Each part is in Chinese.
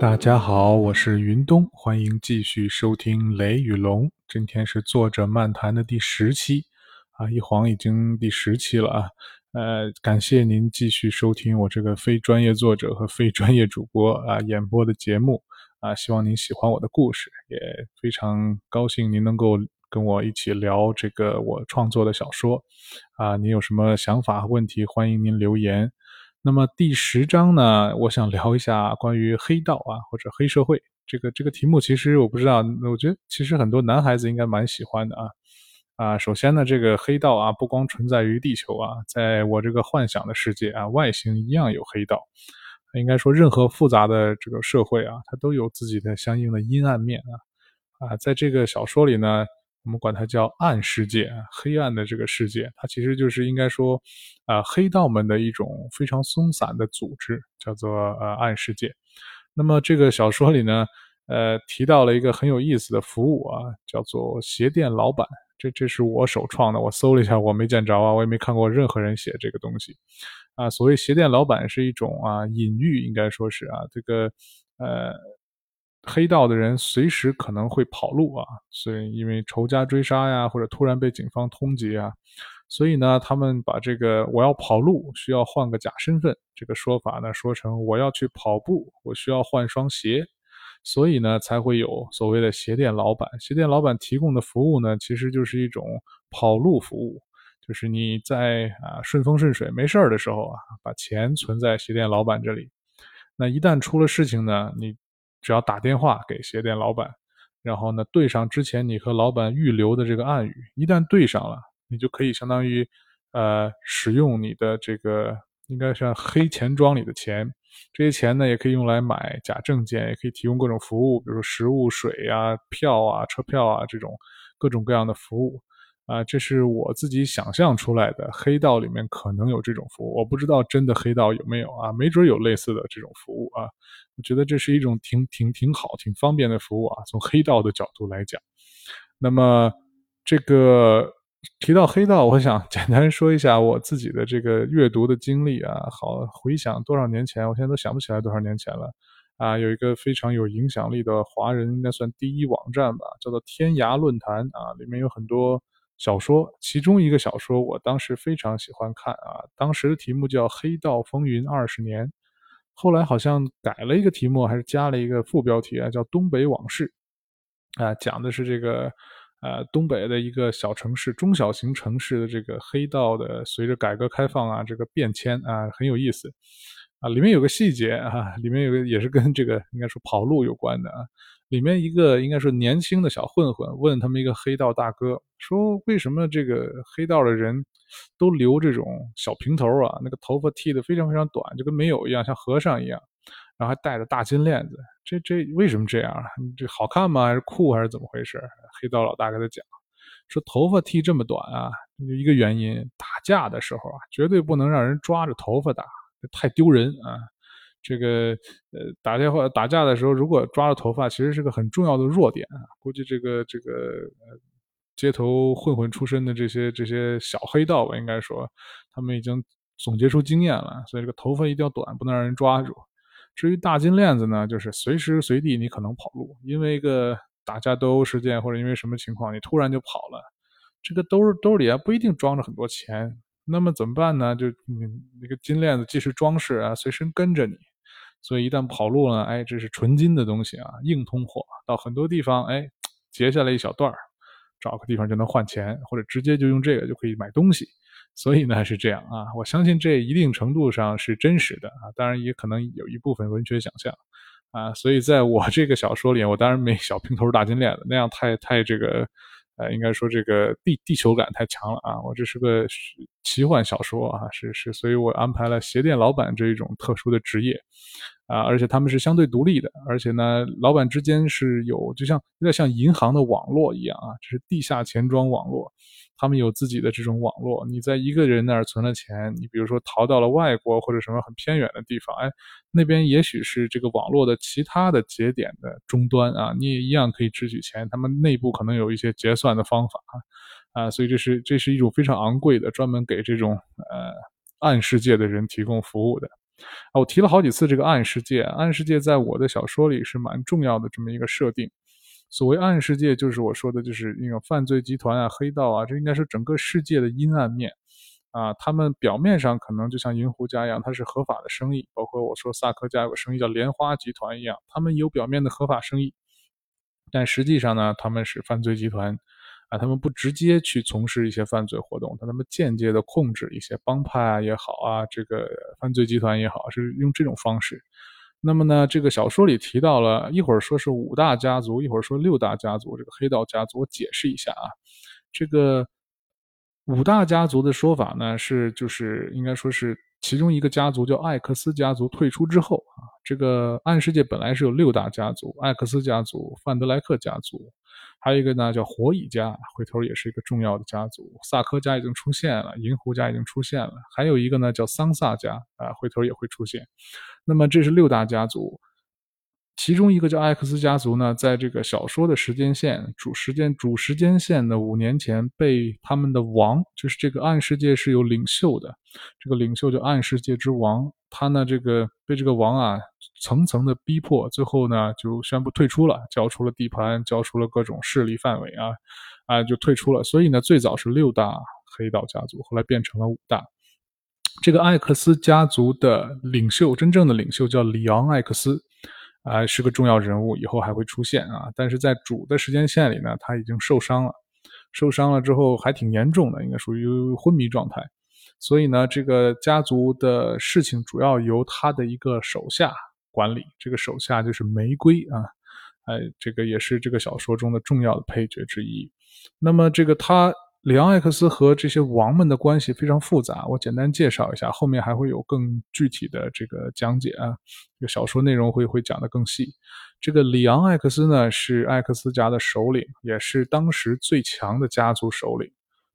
大家好，我是云东，欢迎继续收听《雷与龙》。今天是作者漫谈的第十期啊，一晃已经第十期了啊。呃，感谢您继续收听我这个非专业作者和非专业主播啊演播的节目啊，希望您喜欢我的故事，也非常高兴您能够跟我一起聊这个我创作的小说啊。您有什么想法和问题，欢迎您留言。那么第十章呢，我想聊一下关于黑道啊或者黑社会这个这个题目。其实我不知道，我觉得其实很多男孩子应该蛮喜欢的啊啊。首先呢，这个黑道啊不光存在于地球啊，在我这个幻想的世界啊，外星一样有黑道。应该说，任何复杂的这个社会啊，它都有自己的相应的阴暗面啊啊。在这个小说里呢。我们管它叫暗世界，黑暗的这个世界，它其实就是应该说，啊，黑道们的一种非常松散的组织，叫做呃暗世界。那么这个小说里呢，呃，提到了一个很有意思的服务啊，叫做鞋店老板。这这是我首创的，我搜了一下，我没见着啊，我也没看过任何人写这个东西。啊，所谓鞋店老板是一种啊隐喻，应该说是啊这个呃。黑道的人随时可能会跑路啊，所以因为仇家追杀呀，或者突然被警方通缉啊，所以呢，他们把这个我要跑路需要换个假身份这个说法呢，说成我要去跑步，我需要换双鞋，所以呢，才会有所谓的鞋店老板。鞋店老板提供的服务呢，其实就是一种跑路服务，就是你在啊顺风顺水没事儿的时候啊，把钱存在鞋店老板这里，那一旦出了事情呢，你。只要打电话给鞋店老板，然后呢对上之前你和老板预留的这个暗语，一旦对上了，你就可以相当于，呃，使用你的这个应该像黑钱庄里的钱，这些钱呢也可以用来买假证件，也可以提供各种服务，比如说食物、水啊、票啊、车票啊这种各种各样的服务。啊，这是我自己想象出来的，黑道里面可能有这种服务，我不知道真的黑道有没有啊，没准有类似的这种服务啊。我觉得这是一种挺挺挺好、挺方便的服务啊。从黑道的角度来讲，那么这个提到黑道，我想简单说一下我自己的这个阅读的经历啊。好，回想多少年前，我现在都想不起来多少年前了啊。有一个非常有影响力的华人，应该算第一网站吧，叫做天涯论坛啊，里面有很多。小说其中一个小说，我当时非常喜欢看啊。当时的题目叫《黑道风云二十年》，后来好像改了一个题目，还是加了一个副标题啊，叫《东北往事》啊，讲的是这个呃东北的一个小城市、中小型城市的这个黑道的随着改革开放啊这个变迁啊，很有意思啊。里面有个细节啊，里面有个也是跟这个应该说跑路有关的啊。里面一个应该是年轻的小混混问他们一个黑道大哥说：“为什么这个黑道的人都留这种小平头啊？那个头发剃得非常非常短，就跟没有一样，像和尚一样，然后还戴着大金链子。这这为什么这样啊？这好看吗？还是酷还是怎么回事？”黑道老大给他讲说：“头发剃这么短啊，一个原因，打架的时候啊，绝对不能让人抓着头发打，太丢人啊。”这个呃，打电话打架的时候，如果抓了头发，其实是个很重要的弱点啊。估计这个这个呃，街头混混出身的这些这些小黑道吧，应该说他们已经总结出经验了，所以这个头发一定要短，不能让人抓住。至于大金链子呢，就是随时随地你可能跑路，因为一个打架斗殴事件或者因为什么情况，你突然就跑了，这个兜兜里啊不一定装着很多钱。那么怎么办呢？就你那个金链子既是装饰啊，随身跟着你，所以一旦跑路了，哎，这是纯金的东西啊，硬通货，到很多地方，哎，截下来一小段儿，找个地方就能换钱，或者直接就用这个就可以买东西。所以呢是这样啊，我相信这一定程度上是真实的啊，当然也可能有一部分文学想象啊。所以在我这个小说里，我当然没小平头大金链子，那样太太这个。呃，应该说这个地地球感太强了啊！我这是个奇幻小说啊，是是，所以我安排了鞋店老板这一种特殊的职业。啊，而且他们是相对独立的，而且呢，老板之间是有，就像有点像银行的网络一样啊，这是地下钱庄网络，他们有自己的这种网络。你在一个人那儿存了钱，你比如说逃到了外国或者什么很偏远的地方，哎，那边也许是这个网络的其他的节点的终端啊，你也一样可以支取钱。他们内部可能有一些结算的方法啊，啊，所以这是这是一种非常昂贵的，专门给这种呃暗世界的人提供服务的。啊，我提了好几次这个暗世界，暗世界在我的小说里是蛮重要的这么一个设定。所谓暗世界，就是我说的，就是那种犯罪集团啊、黑道啊，这应该是整个世界的阴暗面。啊，他们表面上可能就像银狐家一样，它是合法的生意，包括我说萨科家有个生意叫莲花集团一样，他们有表面的合法生意，但实际上呢，他们是犯罪集团。啊，他们不直接去从事一些犯罪活动，但他们间接的控制一些帮派啊也好啊，这个犯罪集团也好，是用这种方式。那么呢，这个小说里提到了一会儿说是五大家族，一会儿说六大家族，这个黑道家族，我解释一下啊。这个五大家族的说法呢，是就是应该说是其中一个家族叫艾克斯家族退出之后啊，这个暗世界本来是有六大家族，艾克斯家族、范德莱克家族。还有一个呢，叫火蚁家，回头也是一个重要的家族。萨科家已经出现了，银狐家已经出现了。还有一个呢，叫桑萨家，啊，回头也会出现。那么这是六大家族，其中一个叫艾克斯家族呢，在这个小说的时间线主时间主时间线的五年前，被他们的王，就是这个暗世界是有领袖的，这个领袖叫暗世界之王。他呢，这个被这个王啊层层的逼迫，最后呢就宣布退出了，交出了地盘，交出了各种势力范围啊，啊就退出了。所以呢，最早是六大黑道家族，后来变成了五大。这个艾克斯家族的领袖，真正的领袖叫里昂艾克斯，啊是个重要人物，以后还会出现啊。但是在主的时间线里呢，他已经受伤了，受伤了之后还挺严重的，应该属于昏迷状态。所以呢，这个家族的事情主要由他的一个手下管理。这个手下就是玫瑰啊，哎，这个也是这个小说中的重要的配角之一。那么，这个他里昂·艾克斯和这些王们的关系非常复杂，我简单介绍一下，后面还会有更具体的这个讲解啊。这个小说内容会会讲得更细。这个里昂·艾克斯呢，是艾克斯家的首领，也是当时最强的家族首领。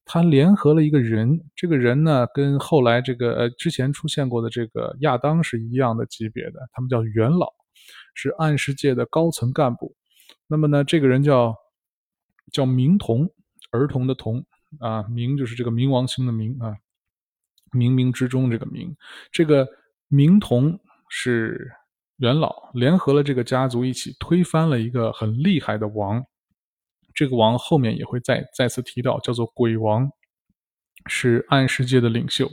他联合了一个人，这个人呢，跟后来这个呃之前出现过的这个亚当是一样的级别的，他们叫元老，是暗世界的高层干部。那么呢，这个人叫叫明童，儿童的童啊，明就是这个冥王星的冥啊，冥冥之中这个冥，这个明童是元老，联合了这个家族一起推翻了一个很厉害的王。这个王后面也会再再次提到，叫做鬼王，是暗世界的领袖，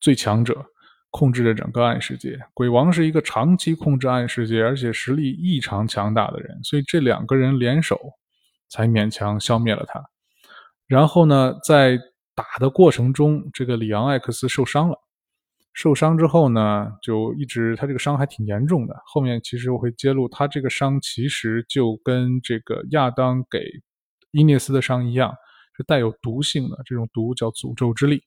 最强者，控制着整个暗世界。鬼王是一个长期控制暗世界，而且实力异常强大的人，所以这两个人联手，才勉强消灭了他。然后呢，在打的过程中，这个里昂·艾克斯受伤了。受伤之后呢，就一直他这个伤还挺严重的。后面其实我会揭露，他这个伤其实就跟这个亚当给伊涅斯的伤一样，是带有毒性的。这种毒叫诅咒之力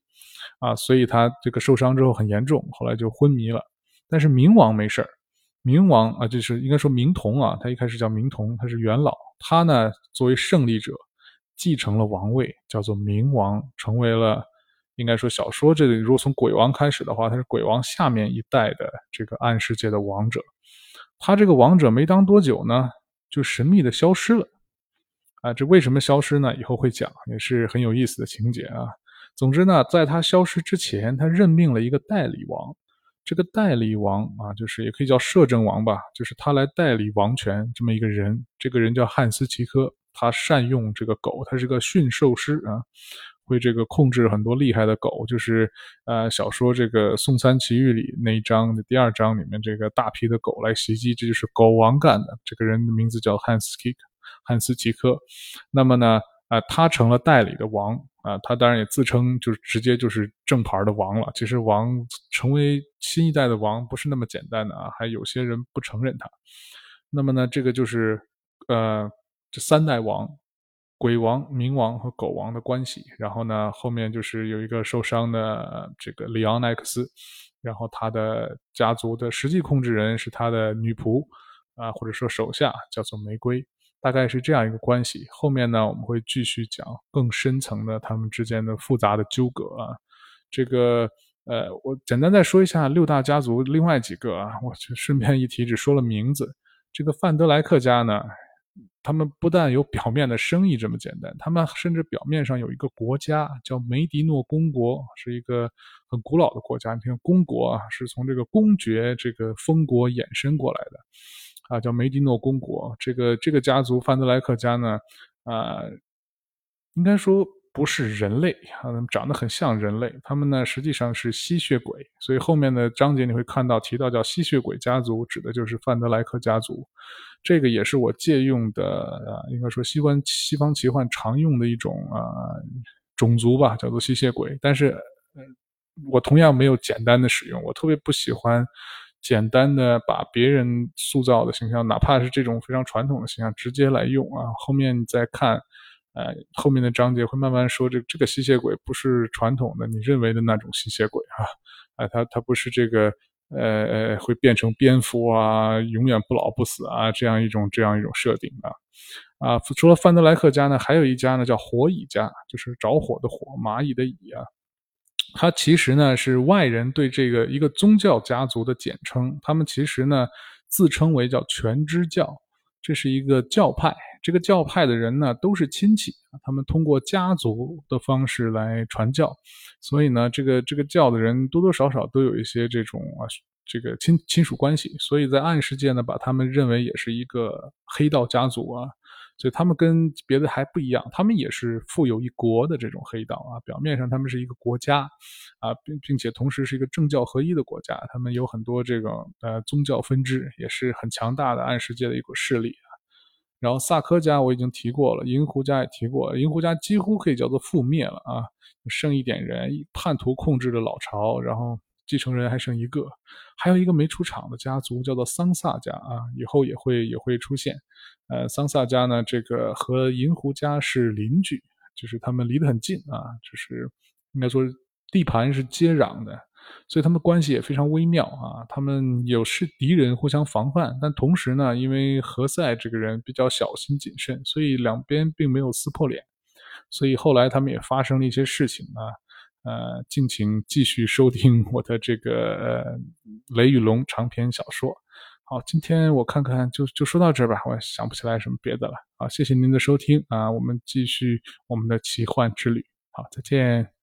啊，所以他这个受伤之后很严重，后来就昏迷了。但是冥王没事儿，冥王啊，就是应该说冥童啊，他一开始叫冥童，他是元老，他呢作为胜利者继承了王位，叫做冥王，成为了。应该说，小说这里如果从鬼王开始的话，他是鬼王下面一代的这个暗世界的王者。他这个王者没当多久呢，就神秘的消失了。啊，这为什么消失呢？以后会讲，也是很有意思的情节啊。总之呢，在他消失之前，他任命了一个代理王。这个代理王啊，就是也可以叫摄政王吧，就是他来代理王权这么一个人。这个人叫汉斯奇科，他善用这个狗，他是个驯兽师啊。会这个控制很多厉害的狗，就是呃小说这个《宋三奇遇》里那一章的第二章里面这个大批的狗来袭击，这就是狗王干的。这个人的名字叫汉斯奇克，汉斯奇克。那么呢，啊他成了代理的王啊，他当然也自称就是直接就是正牌的王了。其实王成为新一代的王不是那么简单的啊，还有些人不承认他。那么呢，这个就是呃这三代王。鬼王、冥王和狗王的关系，然后呢，后面就是有一个受伤的这个里昂·奈克斯，然后他的家族的实际控制人是他的女仆啊，或者说手下，叫做玫瑰，大概是这样一个关系。后面呢，我们会继续讲更深层的他们之间的复杂的纠葛啊。这个呃，我简单再说一下六大家族另外几个啊，我就顺便一提，只说了名字。这个范德莱克家呢。他们不但有表面的生意这么简单，他们甚至表面上有一个国家叫梅迪诺公国，是一个很古老的国家。你看，公国啊，是从这个公爵这个封国衍生过来的，啊，叫梅迪诺公国。这个这个家族范德莱克家呢，啊，应该说。不是人类啊，长得很像人类。他们呢实际上是吸血鬼，所以后面的章节你会看到提到叫吸血鬼家族，指的就是范德莱克家族。这个也是我借用的啊，应该说西方西方奇幻常用的一种啊种族吧，叫做吸血鬼。但是，我同样没有简单的使用，我特别不喜欢简单的把别人塑造的形象，哪怕是这种非常传统的形象，直接来用啊。后面你再看。呃，后面的章节会慢慢说，这这个吸血鬼不是传统的你认为的那种吸血鬼啊，啊，他他不是这个呃呃会变成蝙蝠啊，永远不老不死啊这样一种这样一种设定啊啊，除了范德莱克家呢，还有一家呢叫火蚁家，就是着火的火，蚂蚁的蚁啊，它其实呢是外人对这个一个宗教家族的简称，他们其实呢自称为叫全知教，这是一个教派。这个教派的人呢，都是亲戚他们通过家族的方式来传教，所以呢，这个这个教的人多多少少都有一些这种啊，这个亲亲属关系，所以在暗世界呢，把他们认为也是一个黑道家族啊，所以他们跟别的还不一样，他们也是富有一国的这种黑道啊，表面上他们是一个国家啊，并并且同时是一个政教合一的国家，他们有很多这个呃宗教分支，也是很强大的暗世界的一股势力。然后萨科家我已经提过了，银狐家也提过，银狐家几乎可以叫做覆灭了啊，剩一点人，叛徒控制着老巢，然后继承人还剩一个，还有一个没出场的家族叫做桑萨家啊，以后也会也会出现。呃，桑萨家呢，这个和银狐家是邻居，就是他们离得很近啊，就是应该说地盘是接壤的。所以他们关系也非常微妙啊，他们有是敌人互相防范，但同时呢，因为何塞这个人比较小心谨慎，所以两边并没有撕破脸。所以后来他们也发生了一些事情啊，呃，敬请继续收听我的这个《雷与龙》长篇小说。好，今天我看看就就说到这儿吧，我想不起来什么别的了。好，谢谢您的收听啊，我们继续我们的奇幻之旅。好，再见。